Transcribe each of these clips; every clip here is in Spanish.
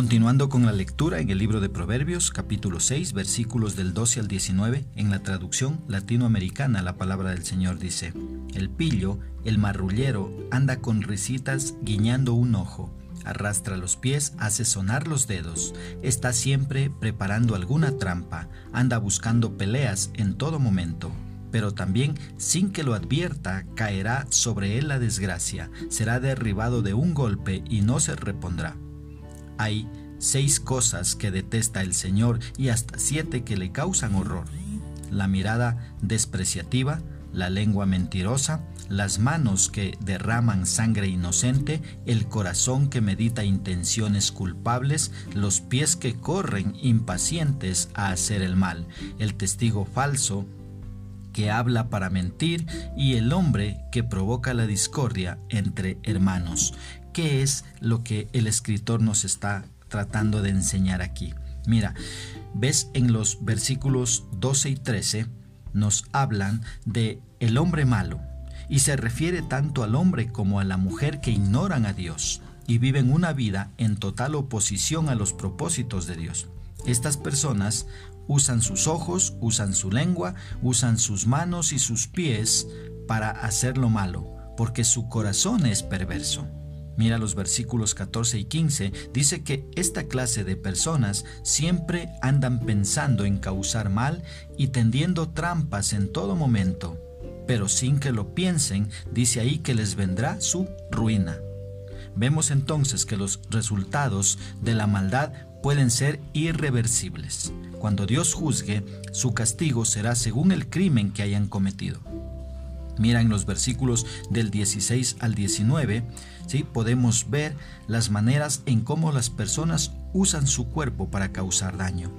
Continuando con la lectura en el libro de Proverbios, capítulo 6, versículos del 12 al 19, en la traducción latinoamericana la palabra del Señor dice, El pillo, el marrullero, anda con risitas guiñando un ojo, arrastra los pies, hace sonar los dedos, está siempre preparando alguna trampa, anda buscando peleas en todo momento pero también sin que lo advierta caerá sobre él la desgracia, será derribado de un golpe y no se repondrá. Hay seis cosas que detesta el Señor y hasta siete que le causan horror. La mirada despreciativa, la lengua mentirosa, las manos que derraman sangre inocente, el corazón que medita intenciones culpables, los pies que corren impacientes a hacer el mal, el testigo falso que habla para mentir y el hombre que provoca la discordia entre hermanos. ¿Qué es lo que el escritor nos está tratando de enseñar aquí? Mira, ves en los versículos 12 y 13 nos hablan de el hombre malo y se refiere tanto al hombre como a la mujer que ignoran a Dios y viven una vida en total oposición a los propósitos de Dios. Estas personas usan sus ojos, usan su lengua, usan sus manos y sus pies para hacer lo malo, porque su corazón es perverso. Mira los versículos 14 y 15, dice que esta clase de personas siempre andan pensando en causar mal y tendiendo trampas en todo momento, pero sin que lo piensen, dice ahí que les vendrá su ruina. Vemos entonces que los resultados de la maldad pueden ser irreversibles. Cuando Dios juzgue, su castigo será según el crimen que hayan cometido. Mira en los versículos del 16 al 19, ¿sí? podemos ver las maneras en cómo las personas usan su cuerpo para causar daño.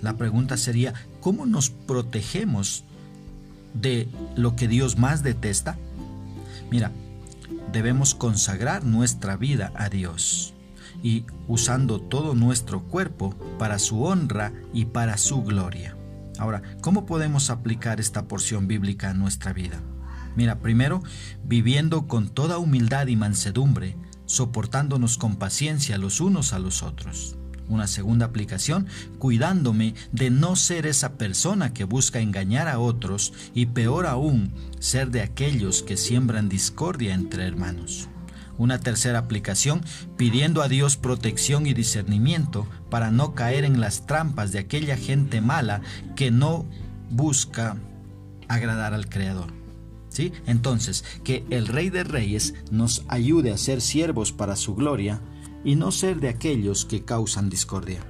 La pregunta sería, ¿cómo nos protegemos de lo que Dios más detesta? Mira, debemos consagrar nuestra vida a Dios y usando todo nuestro cuerpo para su honra y para su gloria. Ahora, ¿cómo podemos aplicar esta porción bíblica a nuestra vida? Mira, primero, viviendo con toda humildad y mansedumbre, soportándonos con paciencia los unos a los otros. Una segunda aplicación, cuidándome de no ser esa persona que busca engañar a otros y peor aún, ser de aquellos que siembran discordia entre hermanos. Una tercera aplicación, pidiendo a Dios protección y discernimiento para no caer en las trampas de aquella gente mala que no busca agradar al Creador. Entonces, que el Rey de Reyes nos ayude a ser siervos para su gloria y no ser de aquellos que causan discordia.